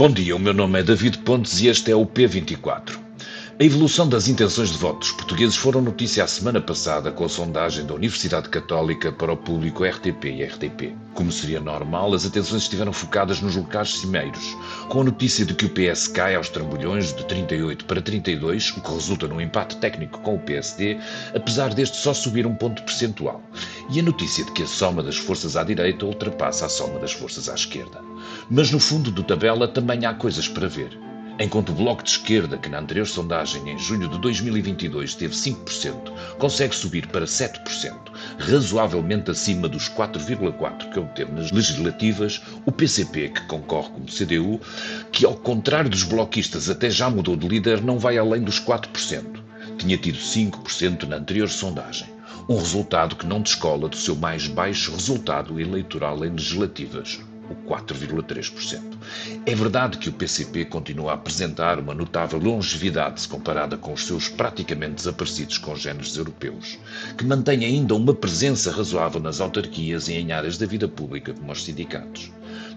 Bom dia, o meu nome é David Pontes e este é o P24. A evolução das intenções de voto dos portugueses foram notícia a semana passada com a sondagem da Universidade Católica para o público RTP e RTP. Como seria normal, as atenções estiveram focadas nos locais cimeiros, com a notícia de que o PS cai aos trambolhões de 38 para 32, o que resulta num empate técnico com o PSD, apesar deste só subir um ponto percentual, e a notícia de que a soma das forças à direita ultrapassa a soma das forças à esquerda. Mas no fundo do tabela também há coisas para ver. Enquanto o Bloco de Esquerda, que na anterior sondagem em junho de 2022 teve 5%, consegue subir para 7%, razoavelmente acima dos 4,4% que obteve nas legislativas, o PCP, que concorre como CDU, que ao contrário dos bloquistas até já mudou de líder, não vai além dos 4%. Tinha tido 5% na anterior sondagem. Um resultado que não descola do seu mais baixo resultado eleitoral em legislativas, o 4,3%. É verdade que o PCP continua a apresentar uma notável longevidade se comparada com os seus praticamente desaparecidos congêneres europeus, que mantém ainda uma presença razoável nas autarquias e em áreas da vida pública como os sindicatos.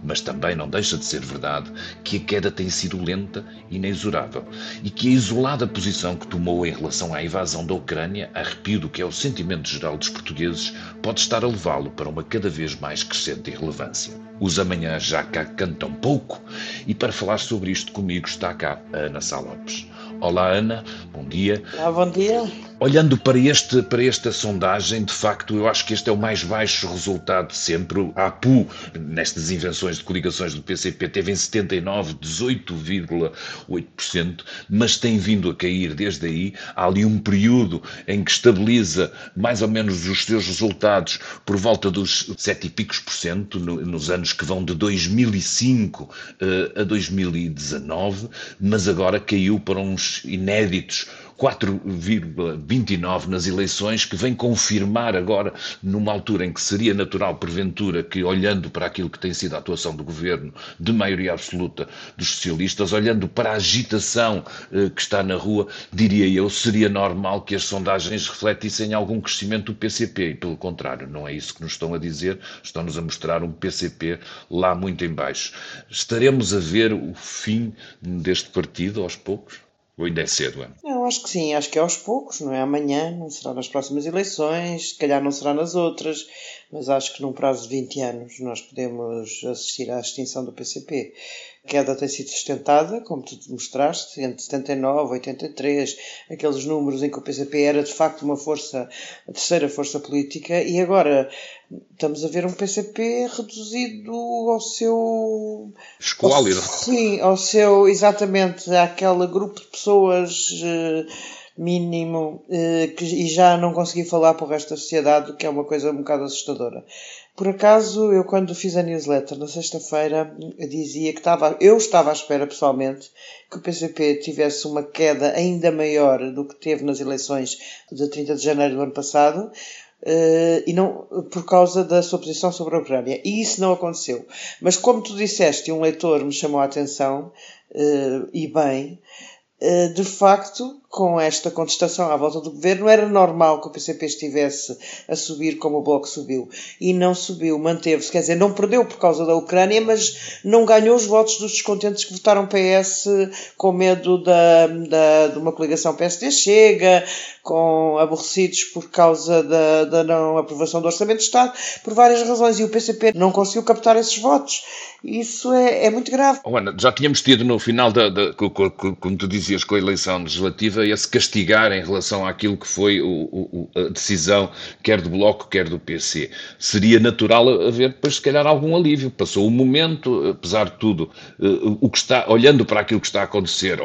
Mas também não deixa de ser verdade que a queda tem sido lenta e inexorável e que a isolada posição que tomou em relação à invasão da Ucrânia, arrepio do que é o sentimento geral dos portugueses, pode estar a levá-lo para uma cada vez mais crescente irrelevância. Os amanhãs já cá cantam pouco e para falar sobre isto comigo está cá a Ana Sá Lopes. Olá Ana, bom dia. Olá, bom dia. Olhando para, este, para esta sondagem, de facto, eu acho que este é o mais baixo resultado sempre. A APU, nestas invenções de coligações do PCP, teve em 79 18,8%, mas tem vindo a cair desde aí. Há ali um período em que estabiliza mais ou menos os seus resultados por volta dos 7 e picos por cento, nos anos que vão de 2005 uh, eh, a 2019, mas agora caiu para uns inéditos 4,29 nas eleições, que vem confirmar agora, numa altura em que seria natural, porventura, que olhando para aquilo que tem sido a atuação do governo de maioria absoluta dos socialistas, olhando para a agitação eh, que está na rua, diria eu, seria normal que as sondagens refletissem algum crescimento do PCP, e pelo contrário, não é isso que nos estão a dizer, estão-nos a mostrar um PCP lá muito em baixo. Estaremos a ver o fim deste partido aos poucos? Ou ainda é cedo? É? Eu acho que sim, acho que é aos poucos, não é amanhã, não será nas próximas eleições, se calhar não será nas outras, mas acho que num prazo de 20 anos nós podemos assistir à extinção do PCP. A queda tem sido sustentada, como tu mostraste, entre 79 e 83, aqueles números em que o PCP era de facto uma força, a terceira força política, e agora estamos a ver um PCP reduzido ao seu. Esquálido. Sim, ao seu, exatamente, àquele grupo de pessoas. Uh, mínimo eh, que, e já não consegui falar para o resto da sociedade, que é uma coisa um bocado assustadora. Por acaso, eu quando fiz a newsletter na sexta-feira, dizia que estava, eu estava à espera pessoalmente que o PCP tivesse uma queda ainda maior do que teve nas eleições de 30 de janeiro do ano passado, Uh, e não por causa da sua posição sobre a Ucrânia. E isso não aconteceu. Mas como tu disseste, um leitor me chamou a atenção, uh, e bem, uh, de facto, com esta contestação à volta do governo, era normal que o PCP estivesse a subir como o Bloco subiu. E não subiu, manteve-se. Quer dizer, não perdeu por causa da Ucrânia, mas não ganhou os votos dos descontentes que votaram PS com medo da, da, de uma coligação PSD-Chega, com aborrecidos por causa da, da não aprovação do Orçamento de Estado, por várias razões. E o PCP não conseguiu captar esses votos. Isso é, é muito grave. Oh, Ana, já tínhamos tido no final, da, da, como tu dizias, com a eleição legislativa, esse castigar em relação àquilo que foi o, o, a decisão, quer do Bloco, quer do PC. Seria natural haver depois, se calhar, algum alívio. Passou o momento, apesar de tudo, eh, o que está, olhando para aquilo que está a acontecer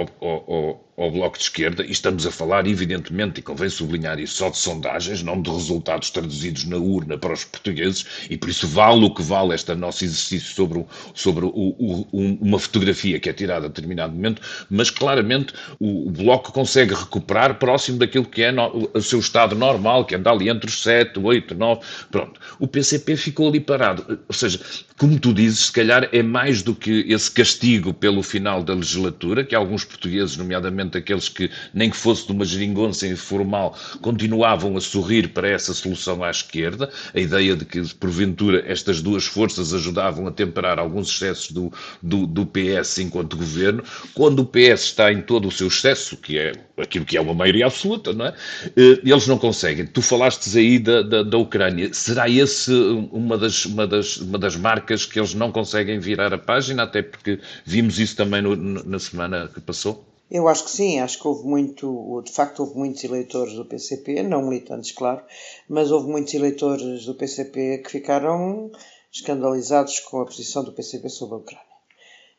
ao Bloco de Esquerda, e estamos a falar, evidentemente, e convém sublinhar isso, só de sondagens, não de resultados traduzidos na urna para os portugueses, e por isso vale o que vale este nosso exercício sobre, sobre o, o, uma fotografia que é tirada a determinado momento, mas claramente o, o Bloco consegue recuperar próximo daquilo que é no, o seu estado normal, que anda ali entre os 7, 8, 9, pronto. O PCP ficou ali parado, ou seja, como tu dizes, se calhar é mais do que esse castigo pelo final da legislatura, que alguns portugueses, nomeadamente nomeadamente aqueles que, nem que fosse de uma geringonça informal, continuavam a sorrir para essa solução à esquerda, a ideia de que, porventura, estas duas forças ajudavam a temperar alguns excessos do, do, do PS enquanto governo, quando o PS está em todo o seu excesso, que é aquilo que é uma maioria absoluta, não é? Eh, eles não conseguem. Tu falastes aí da, da, da Ucrânia. Será esse uma das, uma, das, uma das marcas que eles não conseguem virar a página, até porque vimos isso também no, na semana que passou? Eu acho que sim, acho que houve muito, de facto houve muitos eleitores do PCP, não militantes, claro, mas houve muitos eleitores do PCP que ficaram escandalizados com a posição do PCP sobre a Ucrânia.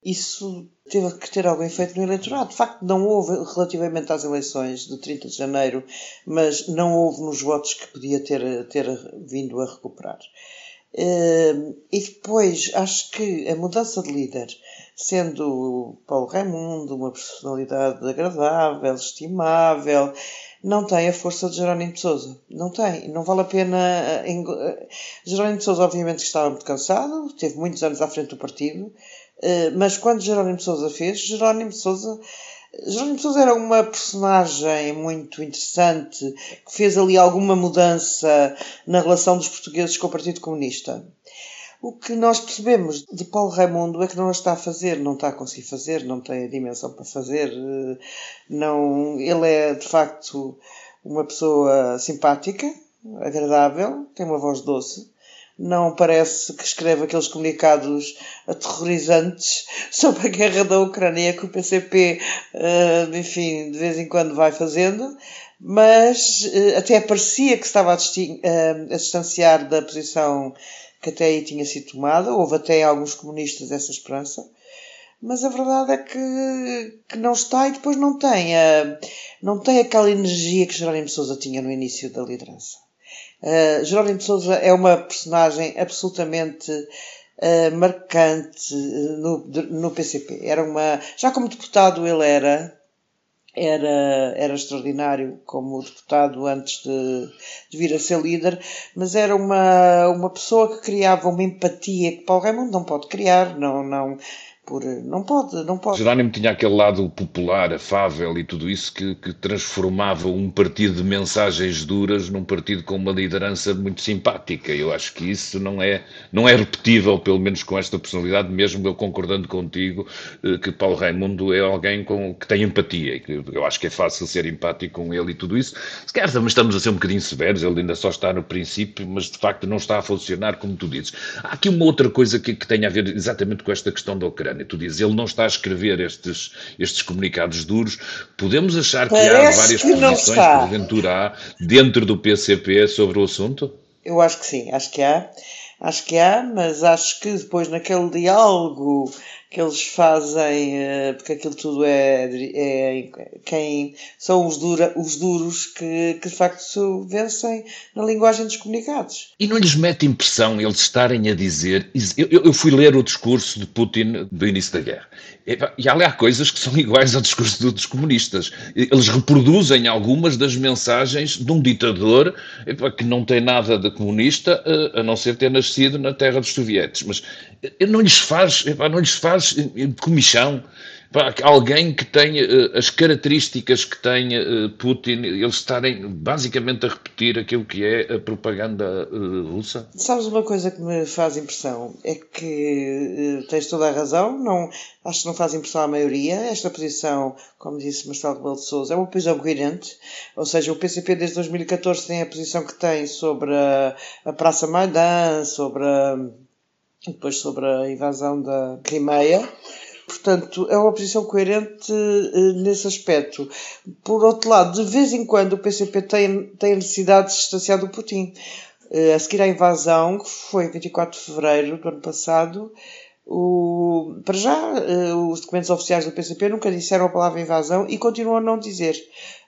Isso teve que ter algum efeito no eleitorado. De facto, não houve relativamente às eleições de 30 de janeiro, mas não houve nos votos que podia ter, ter vindo a recuperar. Ehm, e depois, acho que a mudança de líder, sendo Paulo Raimundo uma personalidade agradável, estimável, não tem a força de Jerónimo de Souza. Não tem. Não vale a pena. Eh, eh, Jerónimo de Souza, obviamente, estava muito cansado, teve muitos anos à frente do partido, eh, mas quando Jerónimo de Souza fez, Jerónimo de Souza Jerónimo de Sousa era uma personagem muito interessante que fez ali alguma mudança na relação dos portugueses com o Partido Comunista. O que nós percebemos de Paulo Raimundo é que não está a fazer, não está a conseguir fazer, não tem a dimensão para fazer. Eh, não, ele é de facto uma pessoa simpática, agradável, tem uma voz doce, não parece que escreve aqueles comunicados aterrorizantes sobre a guerra da Ucrânia que o PCP, eh, enfim, de vez em quando vai fazendo, mas eh, até parecia que estava a distanciar da posição que até aí tinha sido tomada. Houve até alguns comunistas essa esperança. Mas a verdade é que, que não está e depois não tem, a, não tem aquela energia que Jerónimo Sousa tinha no início da liderança. Uh, Jerónimo Souza é uma personagem absolutamente uh, marcante eh, no, no PCP. Era uma, já como deputado ele era, era, era extraordinário como deputado antes de, de, vir a ser líder, mas era uma, uma pessoa que criava uma empatia que Paulo Raimundo não pode criar, não, não, por. Não pode, não pode. Jerónimo tinha aquele lado popular, afável e tudo isso que, que, transformava um partido de mensagens duras num partido com uma liderança muito simpática. Eu acho que isso não é, não é repetível, pelo menos com esta personalidade, mesmo eu concordando contigo eh, que Paulo Raimundo é alguém com, que tem empatia. Que eu acho que é fácil ser empático com ele e tudo isso. Se calhar estamos a ser um bocadinho severos, ele ainda só está no princípio, mas de facto não está a funcionar como tu dizes. Há aqui uma outra coisa que, que tem a ver exatamente com esta questão da Ucrânia. Tu dizes, ele não está a escrever estes, estes comunicados duros. Podemos achar que Parece há várias que posições, porventura há, dentro do PCP sobre o assunto? Eu acho que sim, acho que há. Acho que há, mas acho que depois naquele diálogo que eles fazem, eh, porque aquilo tudo é, é quem são os, dura, os duros que, que de facto vencem na linguagem dos comunicados. E não lhes mete impressão eles estarem a dizer. Eu, eu fui ler o discurso de Putin do início da guerra. E há coisas que são iguais ao discurso dos comunistas. Eles reproduzem algumas das mensagens de um ditador que não tem nada de comunista, eh, a não ser ter na terra dos sovietes. Mas não lhes faz, não lhes faz comichão alguém que tenha uh, as características que tem uh, Putin, eles estarem basicamente a repetir aquilo que é a propaganda uh, russa? Sabes uma coisa que me faz impressão? É que tens toda a razão, não, acho que não faz impressão à maioria. Esta posição, como disse Marcelo Rebelo de Sousa, é uma posição coerente, ou seja, o PCP desde 2014 tem a posição que tem sobre a, a Praça Maidan, sobre a depois sobre a invasão da Crimeia. Portanto, é uma posição coerente uh, nesse aspecto. Por outro lado, de vez em quando o PCP tem, tem a necessidade de se distanciar do Putin. Uh, a seguir à invasão, que foi 24 de fevereiro do ano passado, o, para já, uh, os documentos oficiais do PCP nunca disseram a palavra invasão e continuam a não dizer.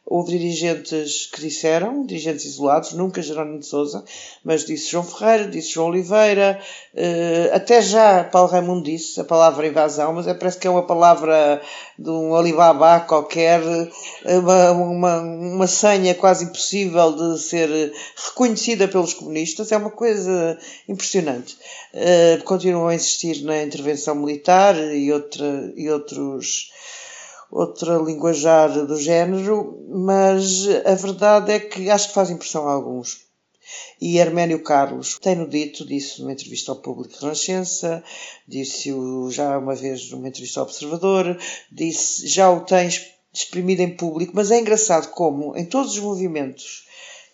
Houve dirigentes que disseram, dirigentes isolados, nunca Jerónimo de Souza, mas disse João Ferreira, disse João Oliveira, uh, até já Paulo Raimundo disse a palavra invasão, mas é, parece que é uma palavra de um Alibaba qualquer, uma, uma, uma senha quase impossível de ser reconhecida pelos comunistas, é uma coisa impressionante. Uh, continuam a insistir na intervenção militar e, outra, e outros outra linguajar do género, mas a verdade é que acho que faz impressão a alguns. E Arménio Carlos tem-no dito, disse numa entrevista ao Público Renascença, disse-o já uma vez numa entrevista ao Observador, disse, já o tem exprimido em público, mas é engraçado como em todos os movimentos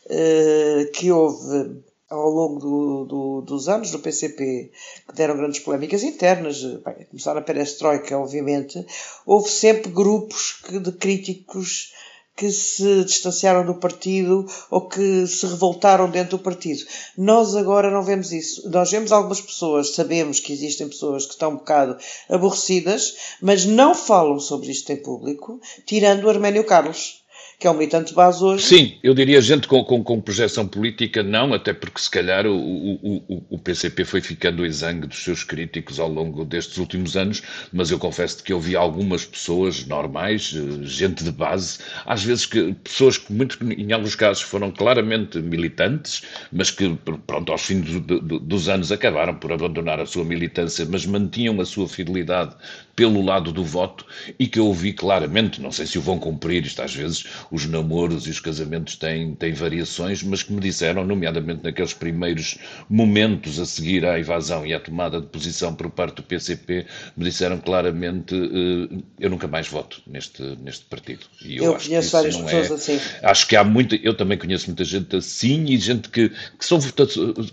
uh, que houve ao longo do, do, dos anos do PCP, que deram grandes polémicas internas, bem, começaram a perestroika, obviamente, houve sempre grupos de críticos que se distanciaram do partido ou que se revoltaram dentro do partido. Nós agora não vemos isso. Nós vemos algumas pessoas, sabemos que existem pessoas que estão um bocado aborrecidas, mas não falam sobre isto em público, tirando o Arménio Carlos que é um militante base hoje. Sim, eu diria gente com, com, com projeção política, não, até porque se calhar o, o, o, PCP foi ficando exangue dos seus críticos ao longo destes últimos anos, mas eu confesso que eu vi algumas pessoas normais, eh, gente de base, às vezes que pessoas que muito, em alguns casos foram claramente militantes, mas que pronto, aos fins do, do, dos anos acabaram por abandonar a sua militância, mas mantinham a sua fidelidade pelo lado do voto e que eu ouvi claramente, não sei se o vão cumprir, isto às vezes os namoros e os casamentos têm, têm variações, mas que me disseram, nomeadamente naqueles primeiros momentos a seguir à invasão e à tomada de posição por parte do PCP, me disseram claramente uh, eu nunca mais voto neste, neste partido. E eu, eu conheço várias pessoas é, assim. Acho que há muita, eu também conheço muita gente assim e gente que, que são,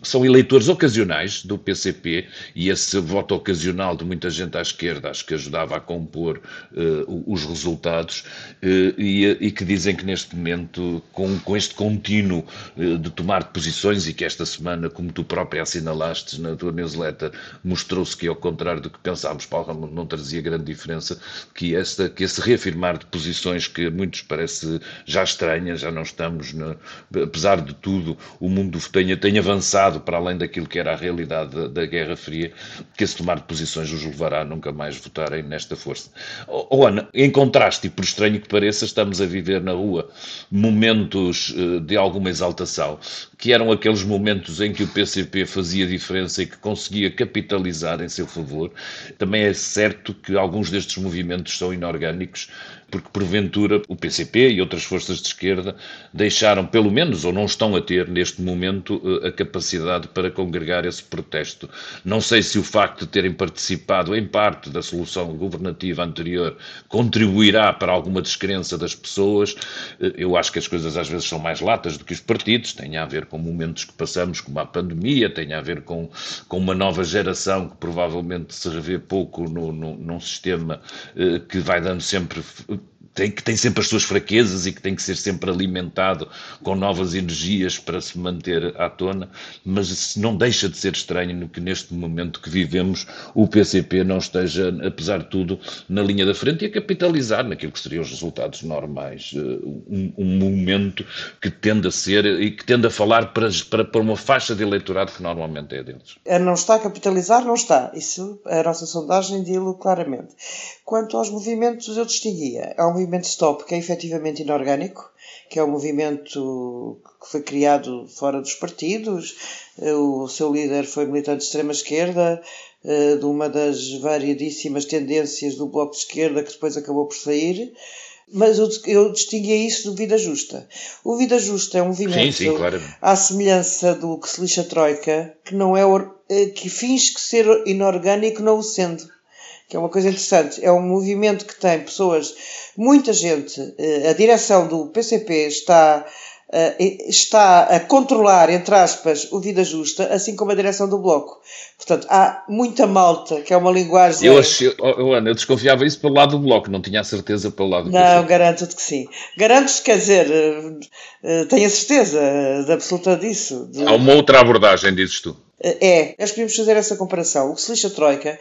são eleitores ocasionais do PCP e esse voto ocasional de muita gente à esquerda, acho que que ajudava a compor uh, os resultados uh, e, e, que dizem que neste momento, com, com este contínuo uh, de tomar posições e que esta semana, como tu própria assinalaste na tua newsletter, mostrou-se que, ao contrário do que pensávamos, Paulo não trazia grande diferença, que, esta, que esse reafirmar de posições que a muitos parece já estranhas, já não estamos, apesar de tudo, o mundo tenha, tenha avançado para além daquilo que era a realidade da, da Guerra Fria, que esse tomar de posições os levará a nunca mais votar votarem nesta força. Oh, Ana, em contraste, e por estranho que pareça, estamos a viver na rua momentos uh, de alguma exaltação, que eram aqueles momentos em que o PCP fazia diferença e que conseguia capitalizar em seu favor. Também é certo que alguns destes movimentos são inorgânicos, porque porventura o PCP e outras forças de esquerda deixaram, pelo menos, ou não estão a ter neste momento, eh, a capacidade para congregar esse protesto. Não sei se o facto de terem participado em parte da solução governativa anterior contribuirá para alguma descrença das pessoas. Eh, eu acho que as coisas às vezes são mais latas do que os partidos, tem a ver com momentos que passamos, como a pandemia, tem a ver com, com uma nova geração que provavelmente se revê pouco no, no, num sistema eh, que vai dando sempre tem, que tem sempre as suas fraquezas e que tem que ser sempre alimentado com novas energias para se manter à tona, mas não deixa de ser estranho que neste momento que vivemos o PCP não esteja, apesar de tudo, na linha da frente e a capitalizar naquilo que seriam os resultados normais. Eh, um, um momento que tende a ser e que tende a falar para, para, para uma faixa de eleitorado que normalmente é deles. Não está a capitalizar, não está. Isso a nossa sondagem diz-lo claramente. Quanto aos movimentos, eu distinguia. Há um movimento Stop que é efetivamente inorgânico, que é um movimento que foi criado fora dos partidos. O seu líder foi militante de extrema-esquerda, eh, de uma das variadíssimas tendências do Bloco de Esquerda que depois acabou por sair. Mas eu, eu distinguia isso do Vida Justa. O Vida Justa é um movimento sim, sim, claro. à semelhança do que se lixa Troika, que não é eh, que finge que ser inorgânico não o sendo que é uma coisa interessante. É um movimento que tem pessoas, muita gente, eh, a direção do PCP está, eh, está a controlar, entre aspas, o Vida Justa, assim como a direção do Bloco. Portanto, há muita malta, que é uma linguagem. Eu, achei, oh, Ana, eu desconfiava isso pelo lado do Bloco, não tinha a certeza pelo lado do Não, garanto-te que sim. Garanto-te, quer dizer, eh, tenho a certeza absoluta disso. Há uma outra abordagem, dizes tu. É, nós podemos fazer essa comparação. O que se Troika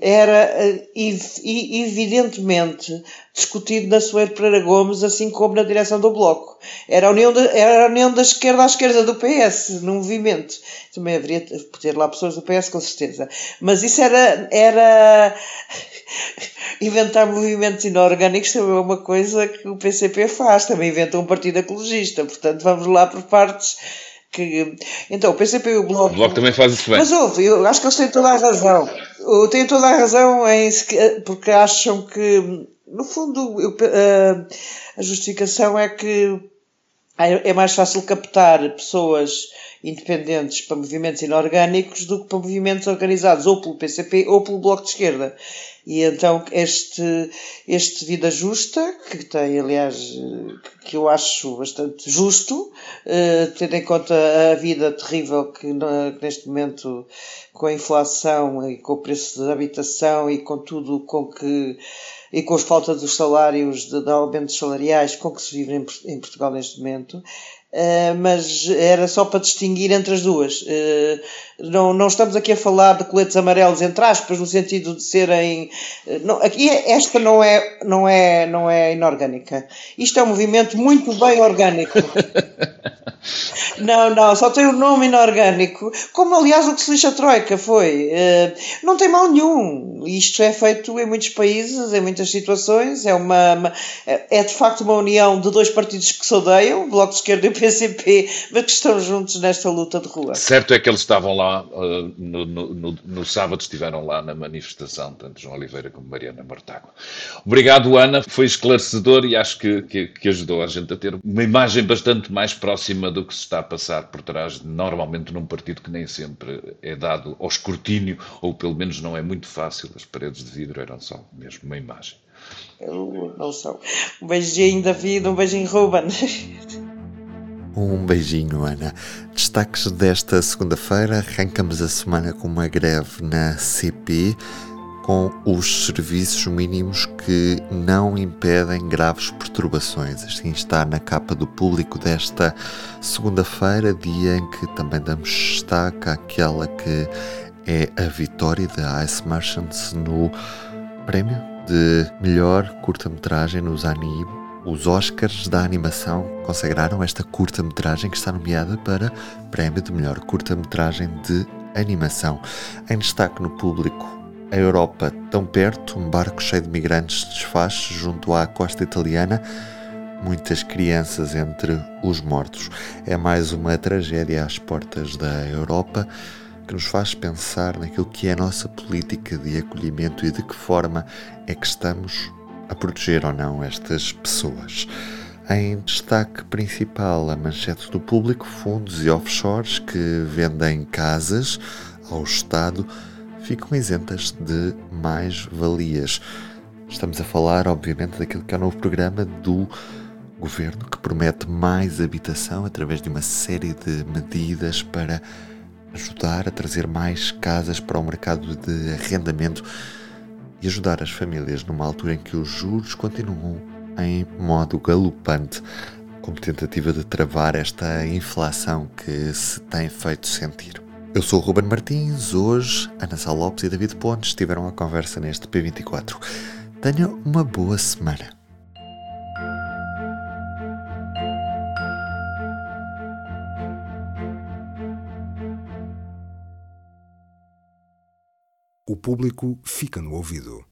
era eh, evidentemente discutido na Soeiro Pereira Gomes, assim como na direção do Bloco. Era a união da, era a união da esquerda à esquerda do PS, no movimento. Também haveria ter lá pessoas do PS, com certeza. Mas isso era, era inventar movimentos inorgânicos também é uma coisa que o PCP faz. Também inventa um partido ecologista. Portanto, vamos lá por partes que. Então, o PCP e o Bloco. O Bloco também faz isso bem. Mas houve, eu acho que eles têm toda a razão. Têm toda a razão em, porque acham que no fundo, eu, a justificação é que é mais fácil captar pessoas independentes para movimentos inorgânicos do que para movimentos organizados ou pelo PCP ou pelo Bloco de Esquerda. E então este, este Vida Justa, que tem, aliás, que eu acho bastante justo, eh, tendo em conta a vida terrível que, que neste momento, com a inflação e com o preço da habitação e com tudo com que e com a falta dos salários, de, de aumentos salariais com que se vive em, em Portugal neste momento, Uh, mas era só para distinguir entre as duas. Uh, não, não estamos aqui a falar de coletes amarelos entre aspas, no sentido de serem. Uh, não, aqui é, esta não é, não, é, não é inorgânica. Isto é um movimento muito bem orgânico. Não, não, só tem o um nome inorgânico, como aliás o que se lixa a Troika foi. não tem mal nenhum. Isto é feito em muitos países, em muitas situações. É, uma, uma é de facto uma união de dois partidos que se odeiam, o Bloco de Esquerda e o PCP, mas que estão juntos nesta luta de rua. Certo é que eles estavam lá, uh, no, no, no, no, sábado estiveram lá na manifestação, tanto João Oliveira como Mariana Mortágua. Obrigado, Ana, foi esclarecedor e acho que, que, que, ajudou a gente a ter uma imagem bastante mais próxima do que se está passar por trás, normalmente num partido que nem sempre é dado ao escrutínio, ou pelo menos não é muito fácil, as paredes de vidro eram só mesmo uma imagem. Eu não sou. Um beijinho, David, um beijinho, Ruben. Um beijinho, Ana. Destaques desta segunda-feira: arrancamos a semana com uma greve na CP, com os serviços mínimos que não impedem graves perturbações. Assim está na capa do público desta segunda-feira, dia em que também damos destaque àquela que é a vitória da Ice Merchants no prémio de melhor curta-metragem nos ANIB os Oscars da animação consagraram esta curta-metragem que está nomeada para Prémio de Melhor Curta-Metragem de Animação. Em destaque no público, a Europa tão perto, um barco cheio de migrantes desfaz junto à costa italiana, muitas crianças entre os mortos. É mais uma tragédia às portas da Europa que nos faz pensar naquilo que é a nossa política de acolhimento e de que forma é que estamos a proteger ou não estas pessoas. Em destaque principal, a manchete do público: fundos e offshores que vendem casas ao Estado ficam isentas de mais-valias. Estamos a falar, obviamente, daquilo que é o novo programa do governo que promete mais habitação através de uma série de medidas para ajudar a trazer mais casas para o mercado de arrendamento e ajudar as famílias numa altura em que os juros continuam em modo galopante, como tentativa de travar esta inflação que se tem feito sentir. Eu sou o Ruben Martins, hoje Ana Sá Lopes e David Pontes estiveram à conversa neste P24. Tenha uma boa semana. O público fica no ouvido.